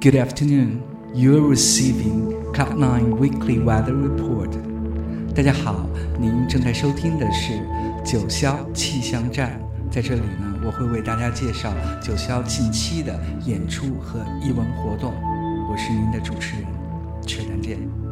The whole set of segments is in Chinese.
Good afternoon. You are receiving Cloud Nine Weekly Weather Report. 大家好，您正在收听的是九霄气象站。在这里呢，我会为大家介绍九霄近期的演出和艺文活动。我是您的主持人，车丹见。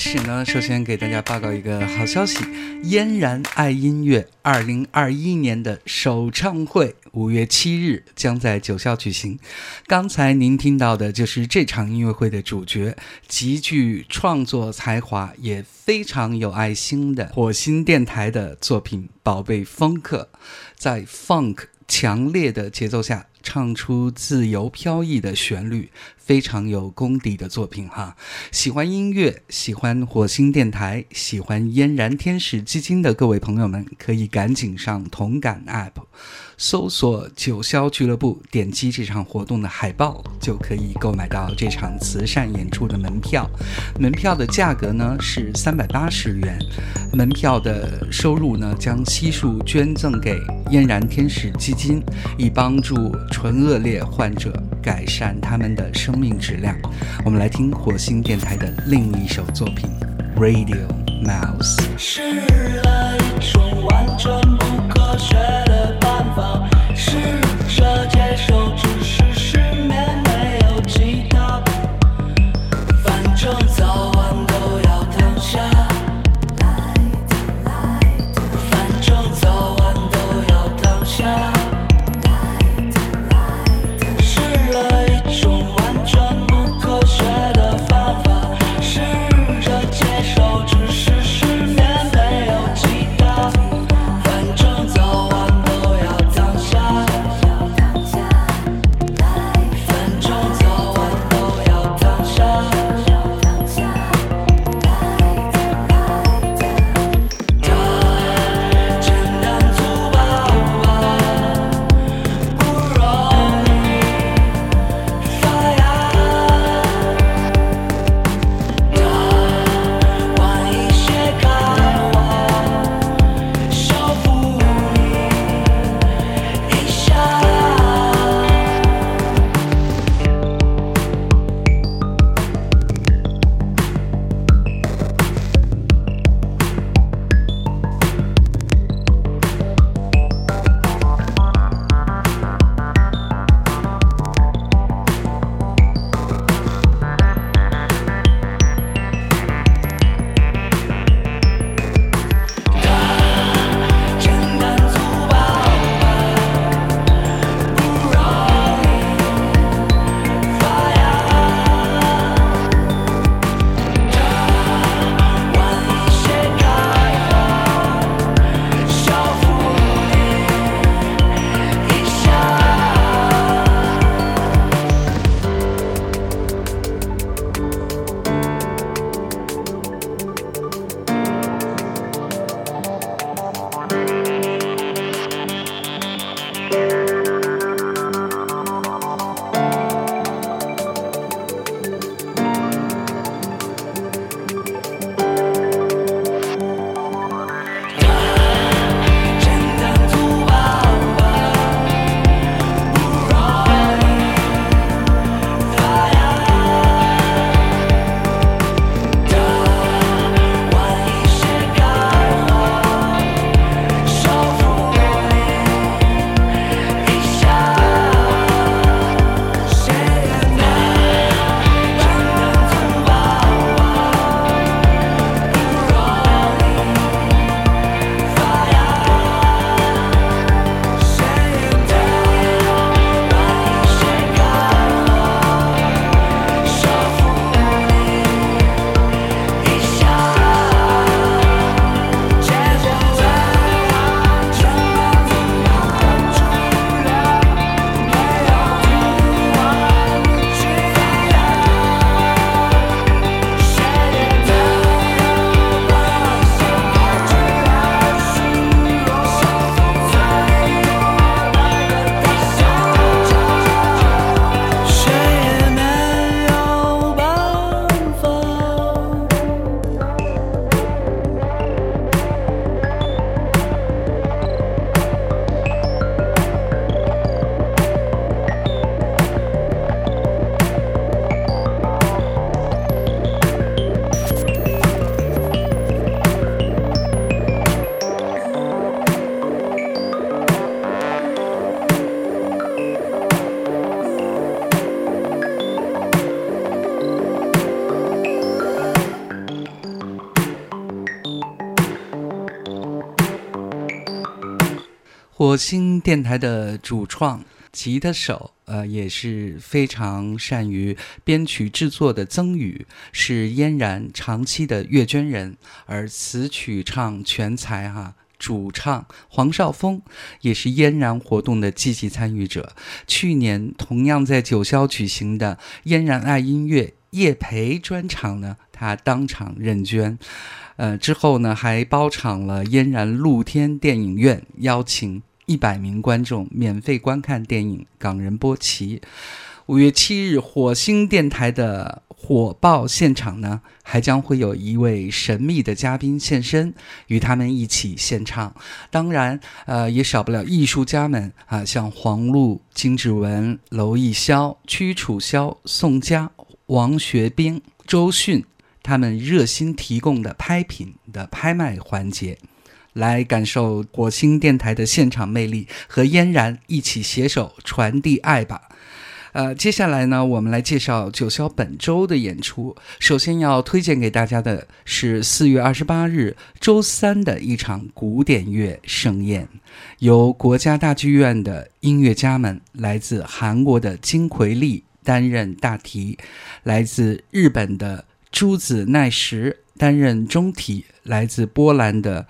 始呢，首先给大家报告一个好消息：嫣然爱音乐二零二一年的首唱会五月七日将在九霄举行。刚才您听到的就是这场音乐会的主角，极具创作才华也非常有爱心的火星电台的作品《宝贝风客》，在 Funk 强烈的节奏下唱出自由飘逸的旋律。非常有功底的作品哈，喜欢音乐、喜欢火星电台、喜欢嫣然天使基金的各位朋友们，可以赶紧上同感 App，搜索九霄俱乐部，点击这场活动的海报，就可以购买到这场慈善演出的门票。门票的价格呢是三百八十元，门票的收入呢将悉数捐赠给嫣然天使基金，以帮助唇腭裂患者改善他们的生。命质量，我们来听火星电台的另一首作品《Radio Mouse》。是了一种完全不科学的办火星电台的主创、吉他手，呃，也是非常善于编曲制作的曾宇，是嫣然长期的乐捐人，而词曲唱全才哈。主唱黄少峰也是嫣然活动的积极参与者。去年同样在九霄举行的嫣然爱音乐叶培专场呢，他当场认捐。呃，之后呢还包场了嫣然露天电影院，邀请一百名观众免费观看电影《港人波奇》。五月七日，火星电台的。火爆现场呢，还将会有一位神秘的嘉宾现身，与他们一起献唱。当然，呃，也少不了艺术家们啊，像黄璐、金志文、娄艺潇、屈楚萧、宋佳、王学兵、周迅，他们热心提供的拍品的拍卖环节，来感受火星电台的现场魅力，和嫣然一起携手传递爱吧。呃，接下来呢，我们来介绍九霄本周的演出。首先要推荐给大家的是四月二十八日周三的一场古典乐盛宴，由国家大剧院的音乐家们，来自韩国的金奎利担任大提，来自日本的朱子奈实担任中提，来自波兰的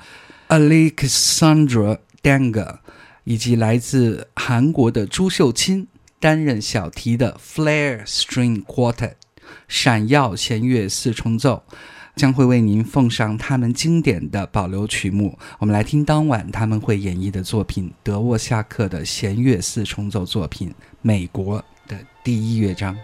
Alexandra Danga，以及来自韩国的朱秀清。担任小提的 Flare String Quartet，闪耀弦乐四重奏，将会为您奉上他们经典的保留曲目。我们来听当晚他们会演绎的作品——德沃夏克的弦乐四重奏作品《美国》的第一乐章。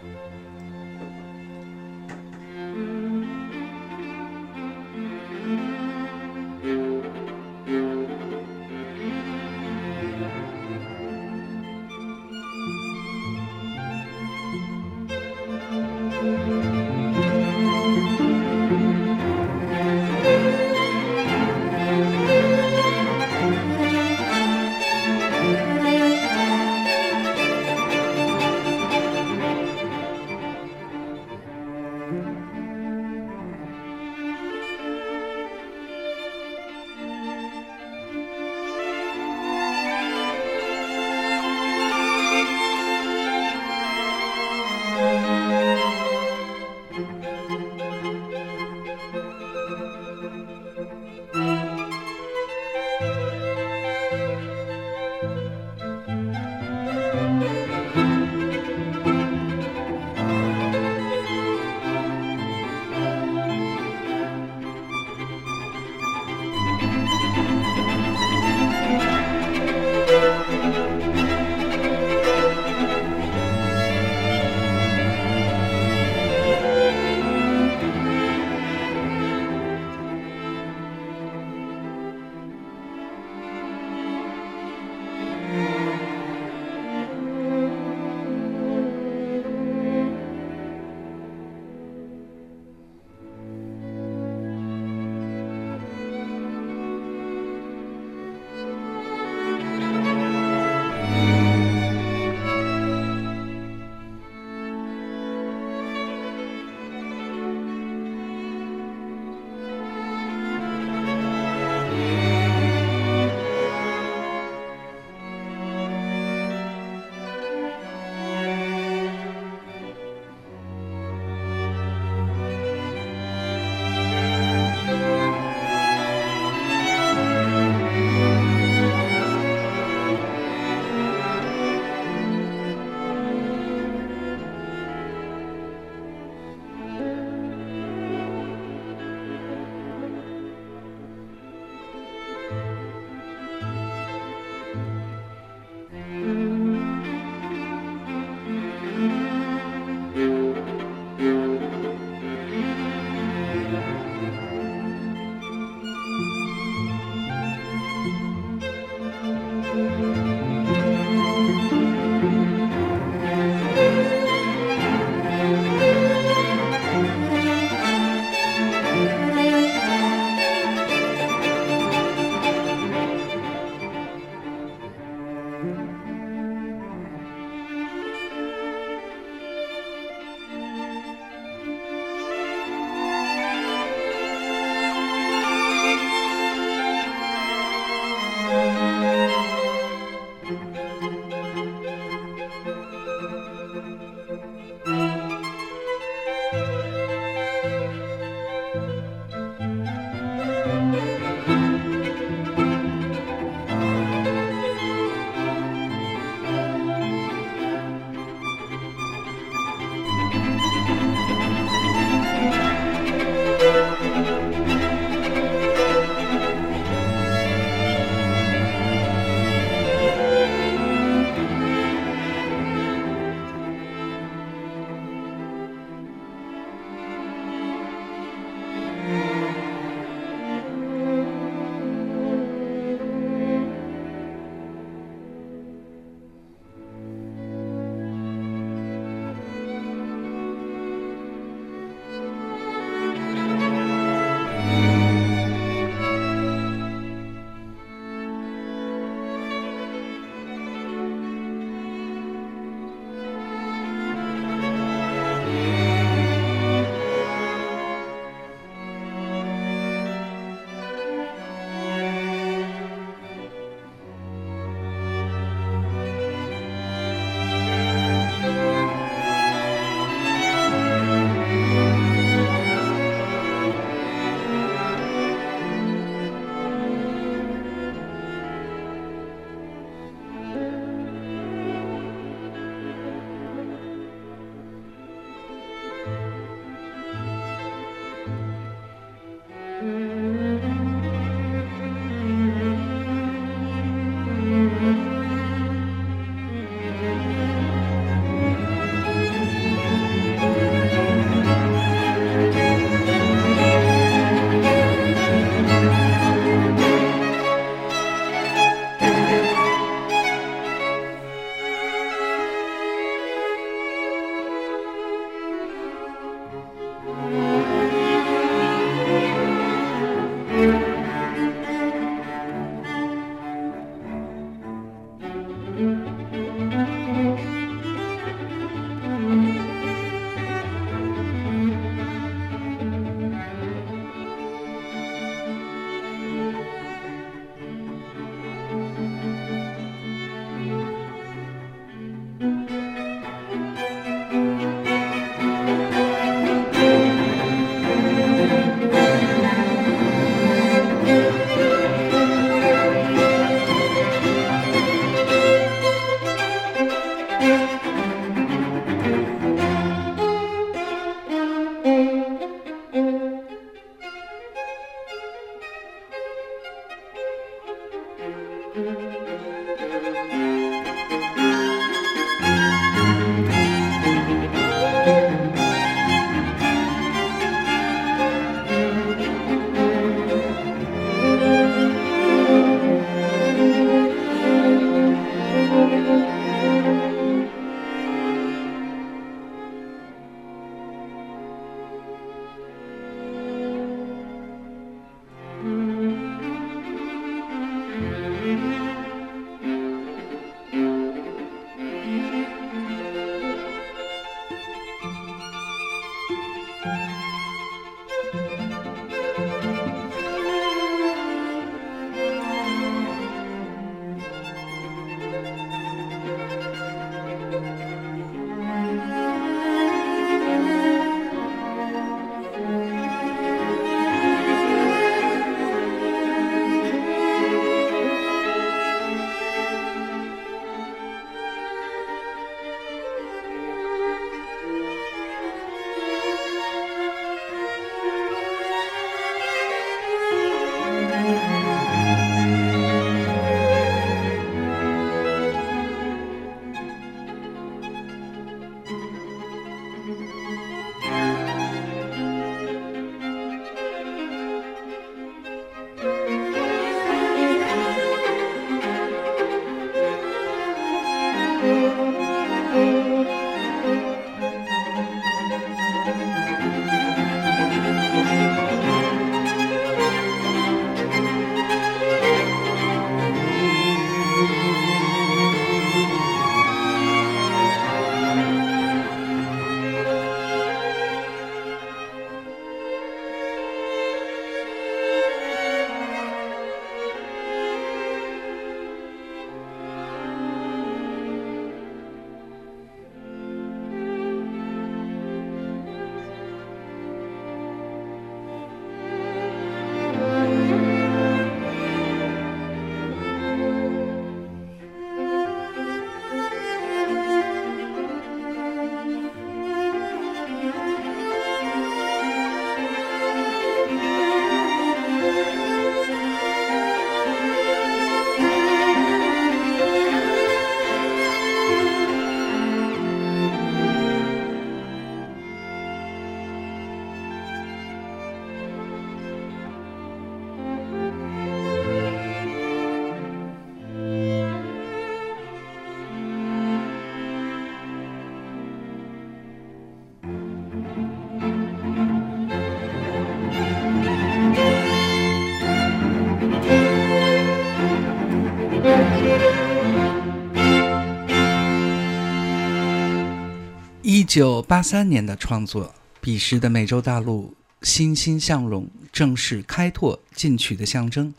九八三年的创作，彼时的美洲大陆欣欣向荣，正是开拓进取的象征。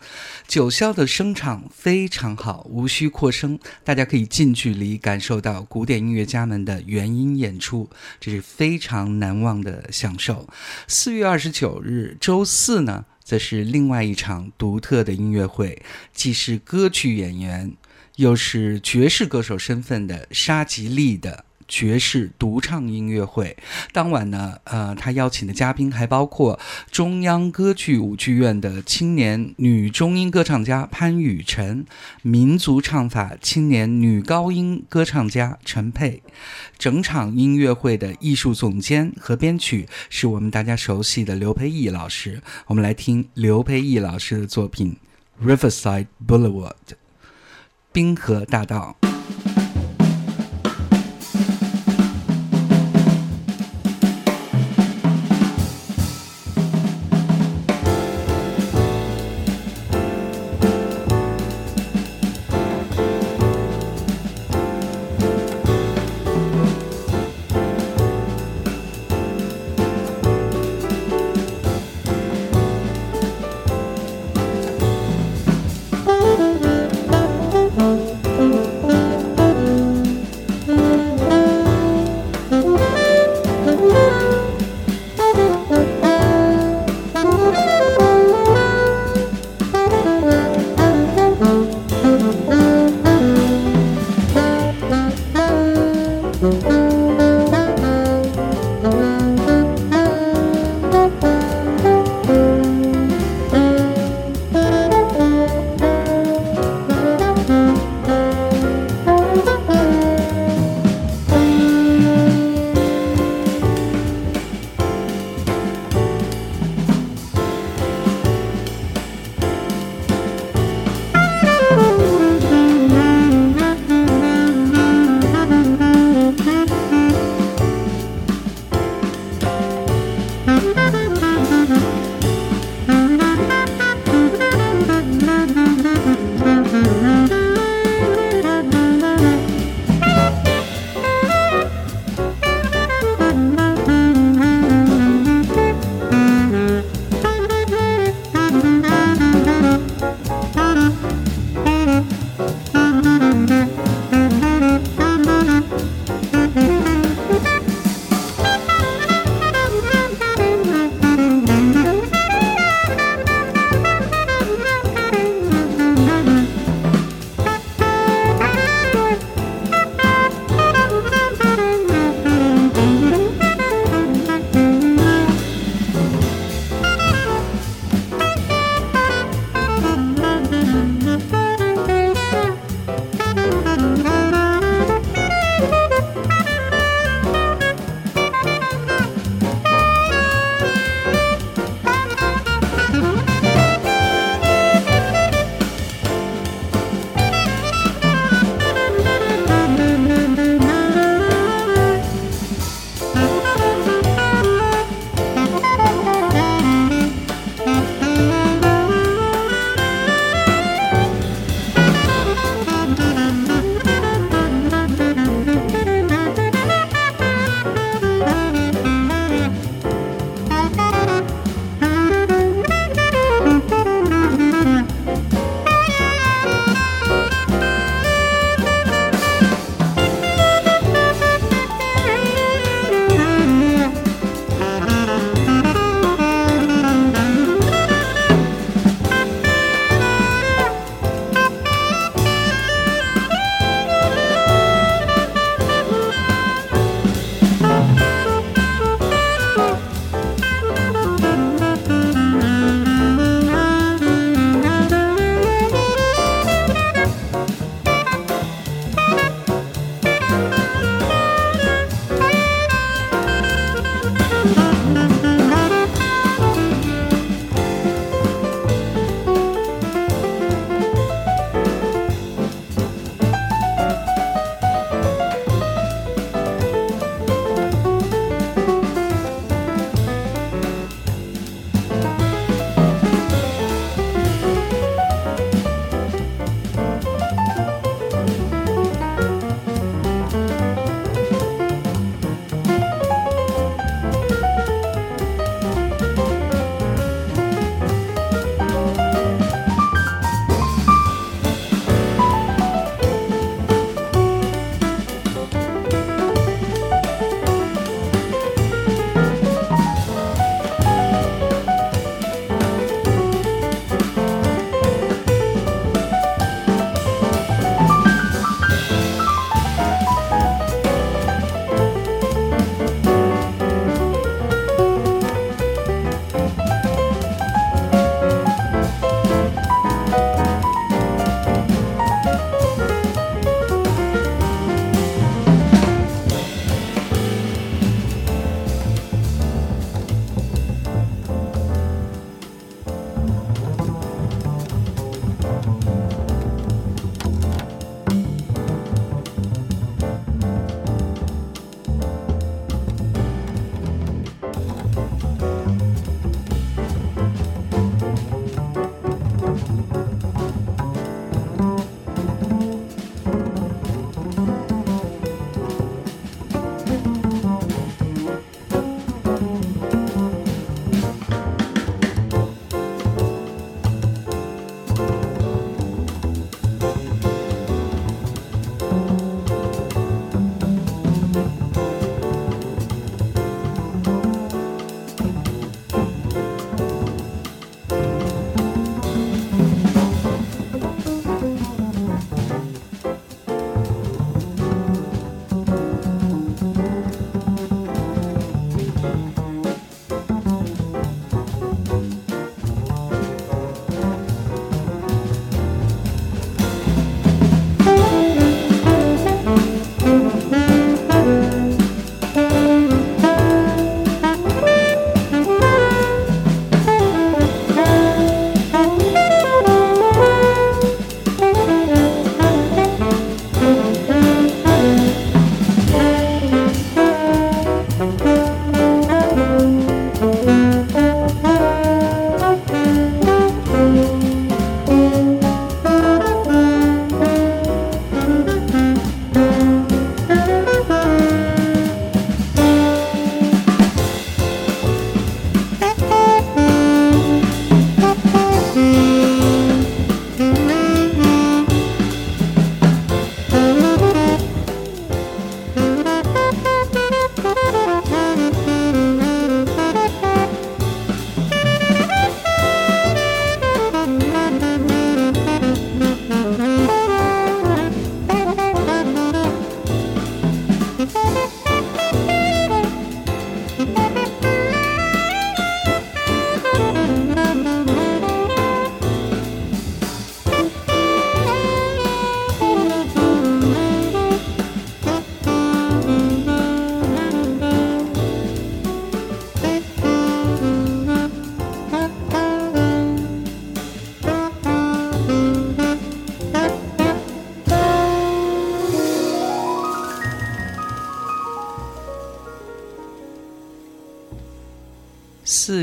九霄的声场非常好，无需扩声，大家可以近距离感受到古典音乐家们的原音演出，这是非常难忘的享受。四月二十九日，周四呢，则是另外一场独特的音乐会，既是歌剧演员，又是爵士歌手身份的沙吉利的。爵士独唱音乐会当晚呢，呃，他邀请的嘉宾还包括中央歌剧舞剧院的青年女中音歌唱家潘雨辰，民族唱法青年女高音歌唱家陈佩。整场音乐会的艺术总监和编曲是我们大家熟悉的刘培义老师。我们来听刘培义老师的作品《Riverside Boulevard》滨河大道。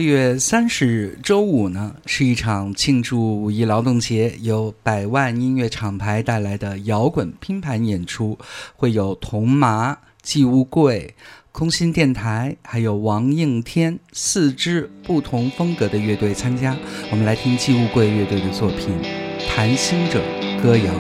月三十日周五呢，是一场庆祝五一劳动节，由百万音乐厂牌带来的摇滚拼盘演出，会有铜麻、季乌贵、空心电台，还有王应天四支不同风格的乐队参加。我们来听季乌贵乐队的作品《谈心者歌谣》。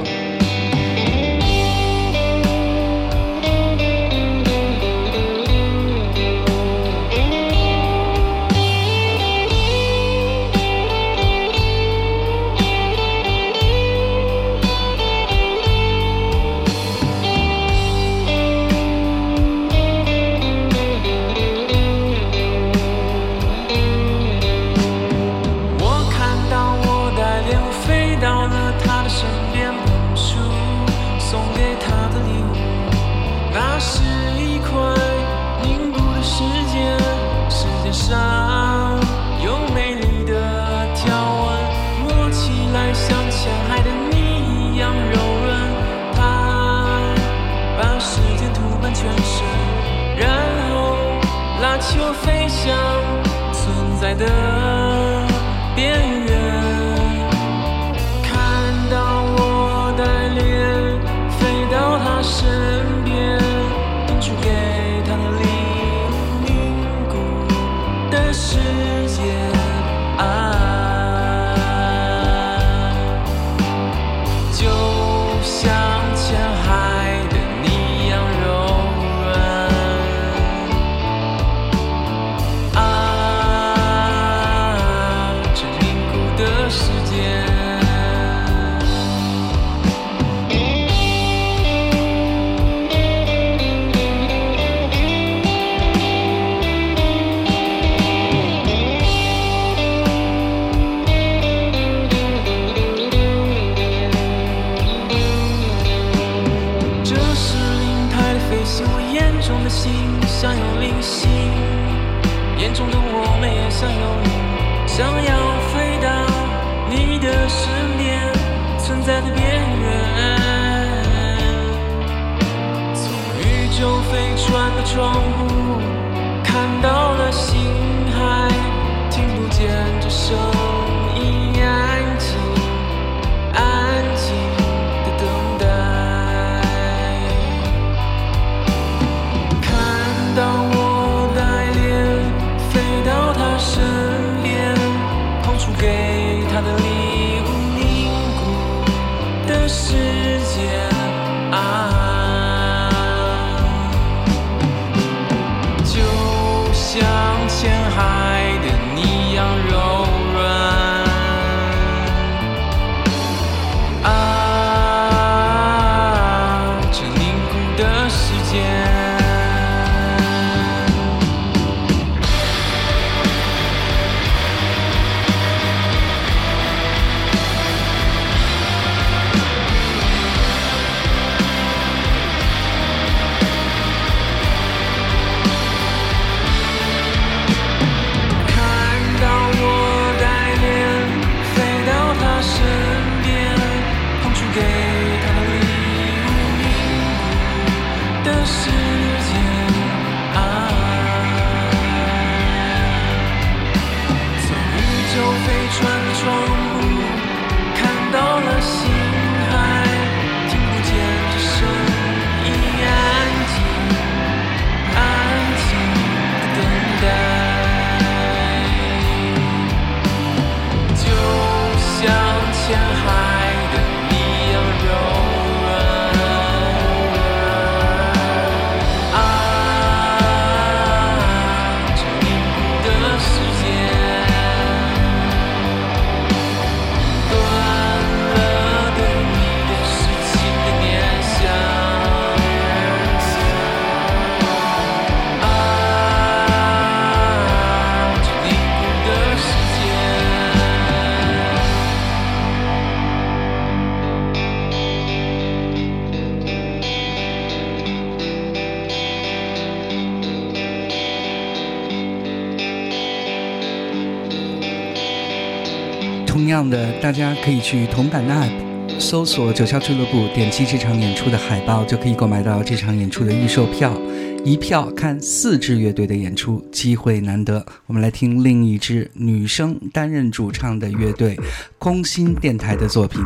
大家可以去同感的 APP 搜索九霄俱乐部，点击这场演出的海报，就可以购买到这场演出的预售票，一票看四支乐队的演出，机会难得，我们来听另一支女生担任主唱的乐队空心电台的作品，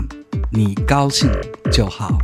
你高兴就好。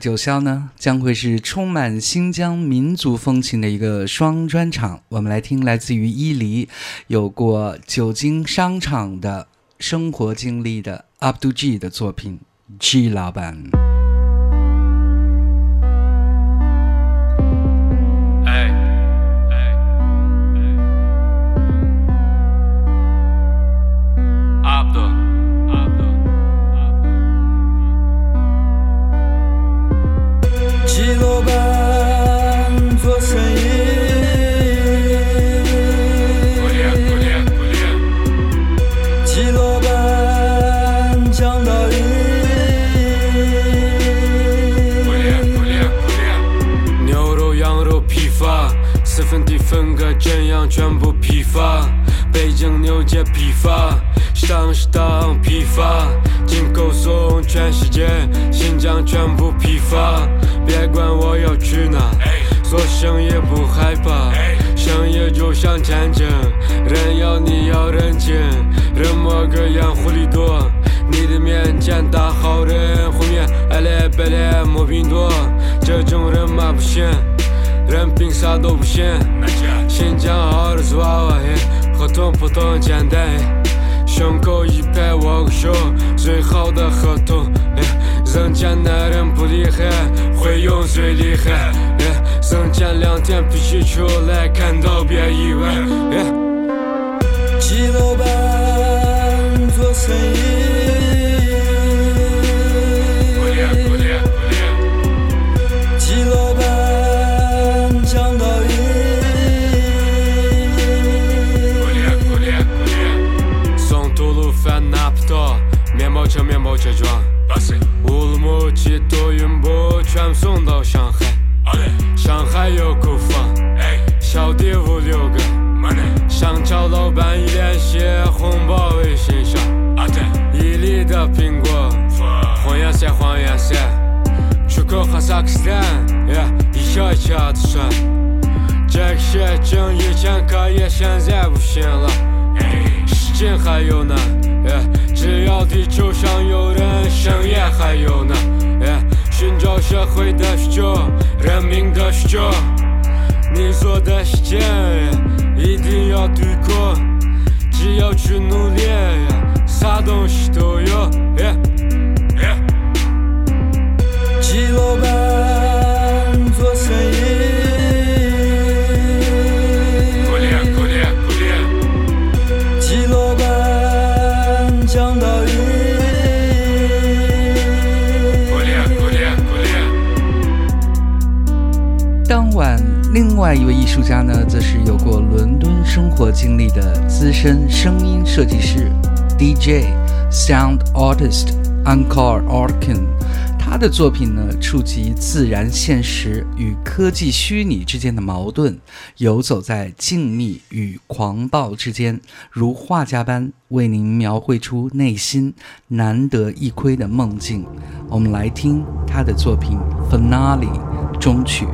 九霄呢，将会是充满新疆民族风情的一个双专场。我们来听来自于伊犁，有过久经商场的生活经历的 Abdul G 的作品《G 老板》。一路奔。分地分割，怎样全部批发？北京牛街批发，上是当批发，进口送全世界，新疆全部批发。别管我要去哪，做生意不害怕，生意就像战争，人要你要认清，人模个样狐狸多。你的面前大好人，后面爱来白来没病多，这种人嘛不行。凭啥都不行，新疆好的娃娃嘿，合同不同简单嘿，胸口一拍握个手，最好的合同，人家男人不厉害，会用最厉害，人家两天脾气出来，看到别意外嘿。季老板做生意。Boçecan Ulmu çi doyum bo Çöm son da Şanxay Şanxay yo kufan Şavdi vul yoga. Şangçao lao ben ilen şi Humba ve şinşan Yili da pingua. Huanya se huanya se. Çuko Kazakistan Ya işa içi atışan. Cekşe çın yeçen kayyeşen zevuşen la Şicin hayona 耶！只要地球上有人，商也还有呢。耶！寻找社会的需求，人民的需求。你说的时间，一定要对过。只要去努力，啥东西都有。耶！耶！基录吧。另外一位艺术家呢，则是有过伦敦生活经历的资深声音设计师 DJ Sound Artist Ankar Orkin。他的作品呢，触及自然现实与科技虚拟之间的矛盾，游走在静谧与狂暴之间，如画家般为您描绘出内心难得一窥的梦境。我们来听他的作品《Finale》终曲。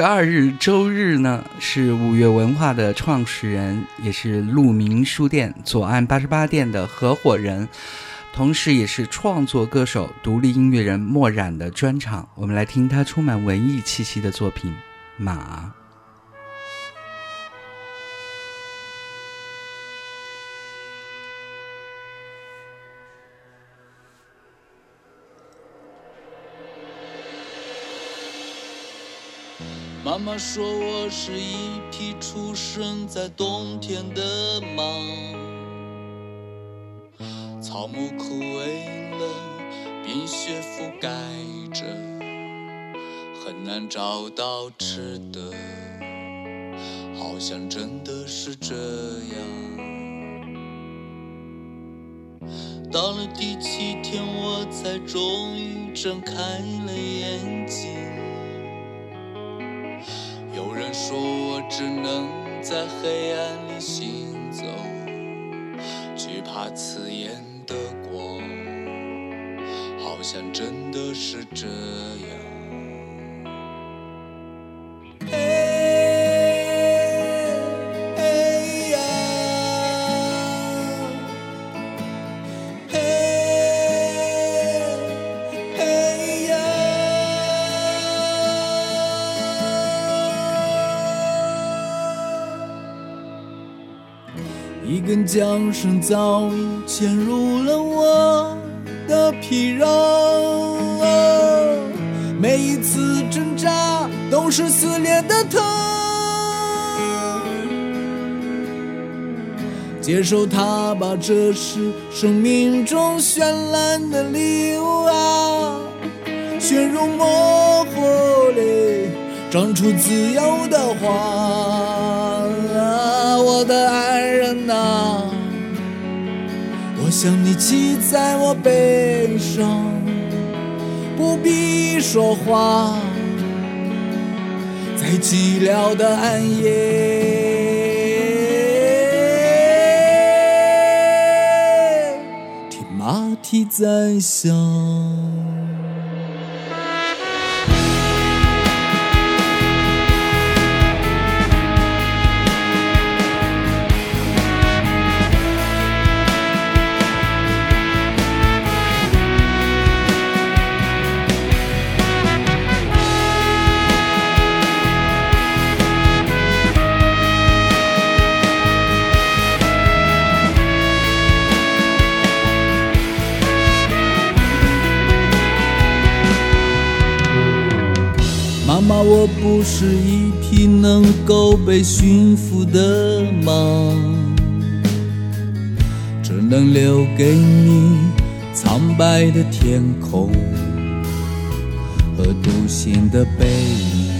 十二日周日呢，是五月文化的创始人，也是鹿鸣书店左岸八十八店的合伙人，同时也是创作歌手、独立音乐人墨染的专场。我们来听他充满文艺气息的作品《马》。妈妈说我是一匹出生在冬天的马，草木枯萎了，冰雪覆盖着，很难找到吃的，好像真的是这样。到了第七天，我才终于睁开了眼睛。说我只能在黑暗里行走，惧怕刺眼的光，好像真的是这样。缰绳早已嵌入了我的皮肉，每一次挣扎都是撕裂的疼。接受它吧，这是生命中绚烂的礼物啊！血肉模糊里长出自由的花想你骑在我背上，不必说话，在寂寥的暗夜，听马蹄在响。妈，我不是一匹能够被驯服的马，只能留给你苍白的天空和独行的背影。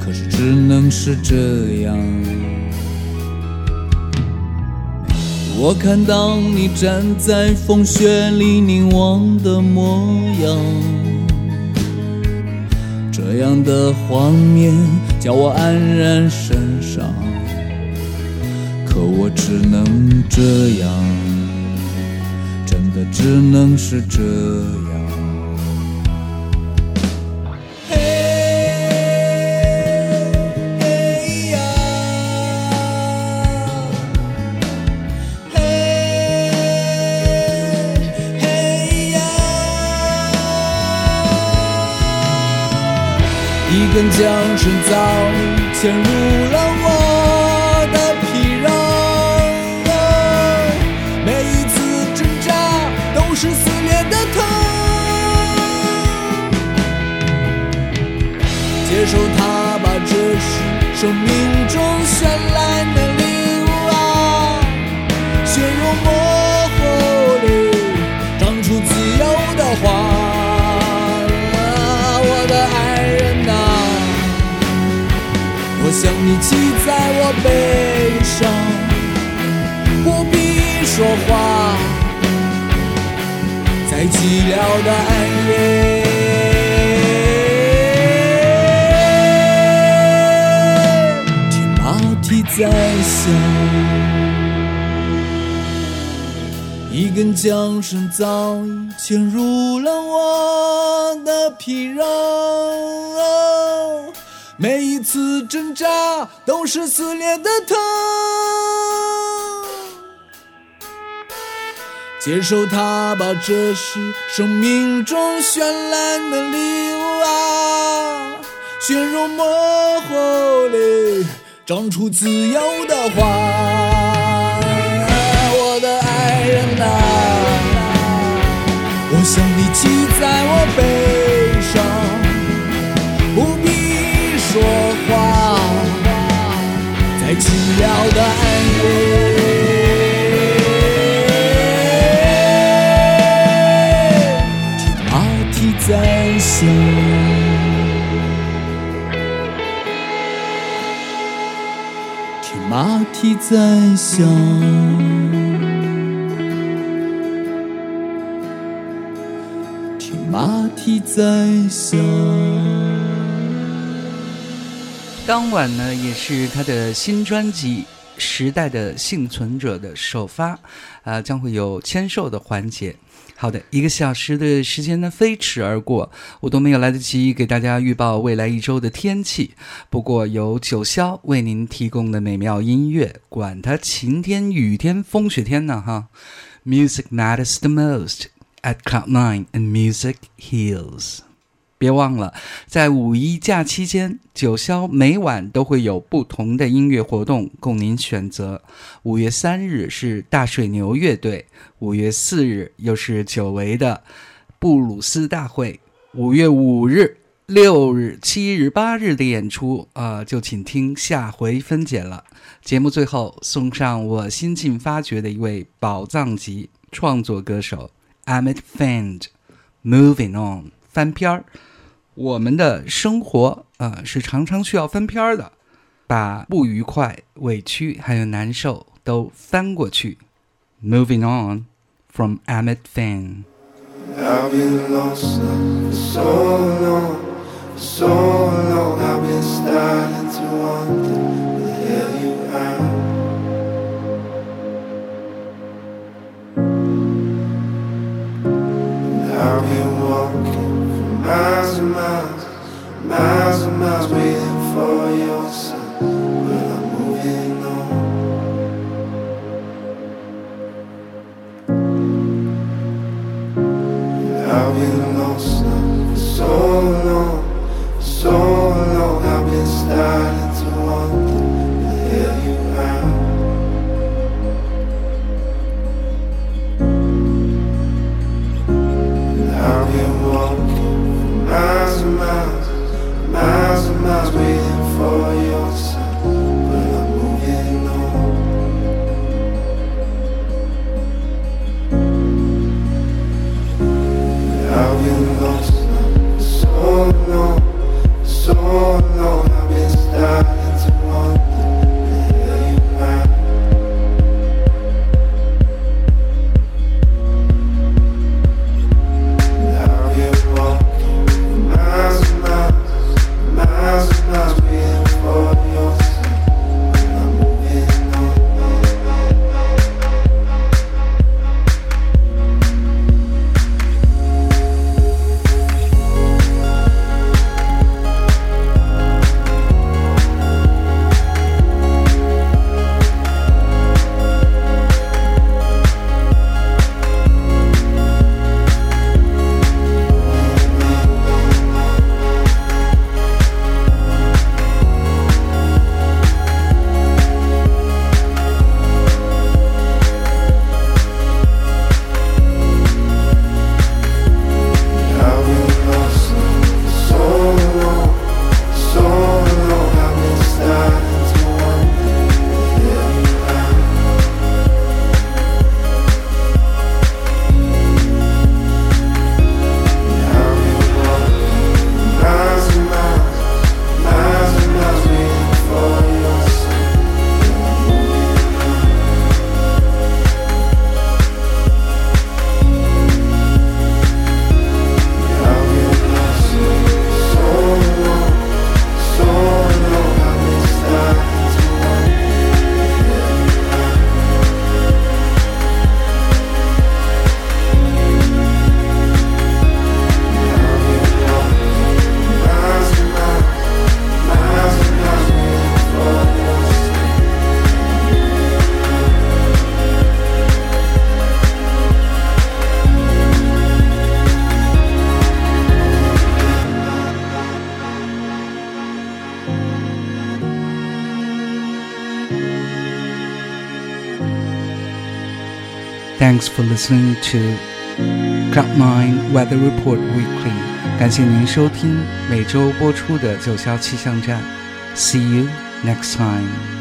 可是只能是这样。我看到你站在风雪里凝望的模样。这样的画面叫我黯然神伤，可我只能这样，真的只能是这样。一根缰绳早已嵌入了我的皮肉，每一次挣扎都是撕裂的疼。接受它吧，这是生命中绚烂的礼物啊！血肉模糊里长出自由的花想你骑在我背上，不必说话，在寂寥的暗夜，听马蹄在响。一根缰绳早已嵌入了我的皮肉，挣扎都是撕裂的疼。接受它吧，这是生命中绚烂的礼物啊！血肉模糊里长出自由的花。我的爱人啊，我想你骑在我背在寂寥的暗夜。听马蹄在响。听马蹄在响，听马蹄在响。当晚呢，也是他的新专辑《时代的幸存者》的首发，啊、将会有签售的环节。好的，一个小时的时间呢飞驰而过，我都没有来得及给大家预报未来一周的天气。不过有九霄为您提供的美妙音乐，管它晴天、雨天、风雪天呢哈。Music matters the most at Cloud Nine and Music Heals。别忘了，在五一假期间，九霄每晚都会有不同的音乐活动供您选择。五月三日是大水牛乐队，五月四日又是久违的布鲁斯大会，五月五日、六日、七日、八日的演出，呃，就请听下回分解了。节目最后送上我新近发掘的一位宝藏级创作歌手 Amit Fend，《Moving On》翻篇儿。我们的生活啊、呃是常常需要翻篇儿的，把不愉快、委屈还有难受都翻过去。Moving on from Amit Fan。 I've been lost for so long, for so long. I've been starting to wonder where the hell you are. And I've been walking listening to Cloud9 Weather Report Weekly。感谢您收听每周播出的九霄气象站。See you next time.